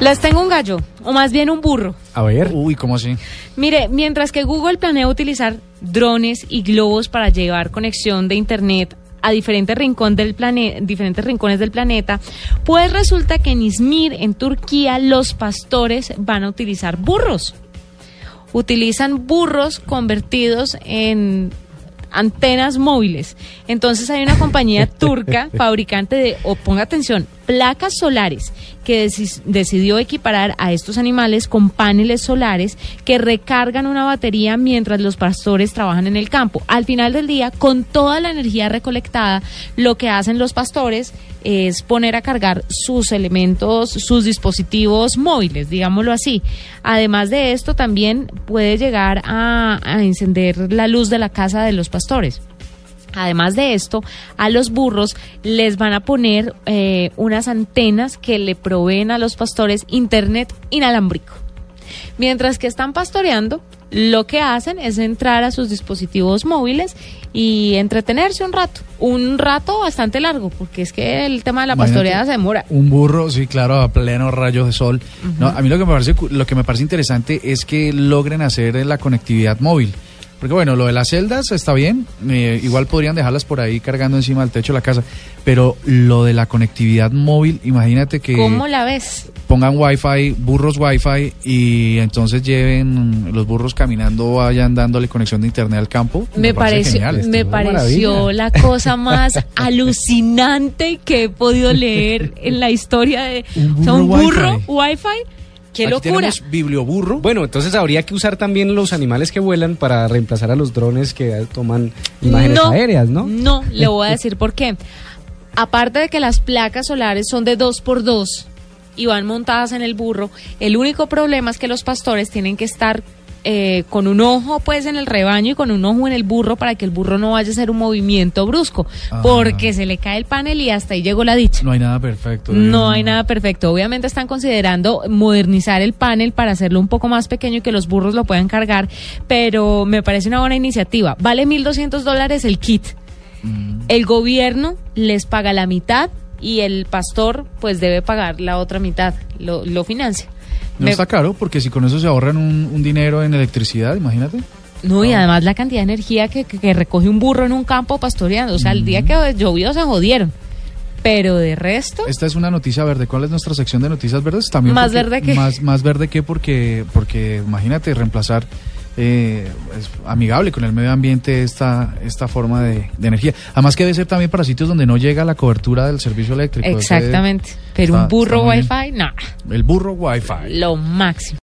Les tengo un gallo, o más bien un burro. A ver. Uy, ¿cómo así? Mire, mientras que Google planea utilizar drones y globos para llevar conexión de Internet a diferentes, rincón del plane- diferentes rincones del planeta, pues resulta que en Izmir, en Turquía, los pastores van a utilizar burros. Utilizan burros convertidos en antenas móviles. Entonces hay una compañía turca, fabricante de, o ponga atención, placas solares, que deci- decidió equiparar a estos animales con paneles solares que recargan una batería mientras los pastores trabajan en el campo. Al final del día, con toda la energía recolectada, lo que hacen los pastores es poner a cargar sus elementos, sus dispositivos móviles, digámoslo así. Además de esto, también puede llegar a, a encender la luz de la casa de los pastores. Además de esto, a los burros les van a poner eh, unas antenas que le proveen a los pastores internet inalámbrico. Mientras que están pastoreando, lo que hacen es entrar a sus dispositivos móviles y entretenerse un rato. Un rato bastante largo, porque es que el tema de la Imagínate, pastoreada se demora. Un burro, sí, claro, a pleno rayos de sol. No, a mí lo que me parece lo que me parece interesante es que logren hacer la conectividad móvil. Porque bueno, lo de las celdas está bien, eh, igual podrían dejarlas por ahí cargando encima del techo de la casa, pero lo de la conectividad móvil, imagínate que ¿Cómo la ves? pongan wifi, burros wifi y entonces lleven los burros caminando, vayan dándole conexión de internet al campo. Me, pareció, genial, me la cosa más alucinante que he podido leer en la historia de Un o sea, burro un burro Wi-Fi. wifi. Qué Aquí locura. tenemos biblioburro. Bueno, entonces habría que usar también los animales que vuelan para reemplazar a los drones que toman imágenes no, aéreas, ¿no? No, le voy a decir por qué. Aparte de que las placas solares son de dos por dos y van montadas en el burro, el único problema es que los pastores tienen que estar eh, con un ojo pues en el rebaño y con un ojo en el burro para que el burro no vaya a hacer un movimiento brusco, Ah. porque se le cae el panel y hasta ahí llegó la dicha. No hay nada perfecto. No hay nada perfecto. Obviamente están considerando modernizar el panel para hacerlo un poco más pequeño y que los burros lo puedan cargar, pero me parece una buena iniciativa. Vale 1.200 dólares el kit. Mm. El gobierno les paga la mitad y el pastor pues debe pagar la otra mitad, lo, lo financia. No Me- está caro porque si con eso se ahorran un, un dinero en electricidad, imagínate. No, y además la cantidad de energía que, que- que recoge un burro en un campo pastoreando. O sea, el día que llovió se jodieron. Pero de resto... Esta es una noticia verde. ¿Cuál es nuestra sección de noticias verdes? También Más porque- verde que- Más, más verde que porque, porque imagínate reemplazar eh, es amigable con el medio ambiente esta, esta forma de, de energía. Además que debe ser también para sitios donde no llega la cobertura del servicio eléctrico. Ese- Exactamente. Pero está- un burro wifi, no, El burro wifi. lo máximo.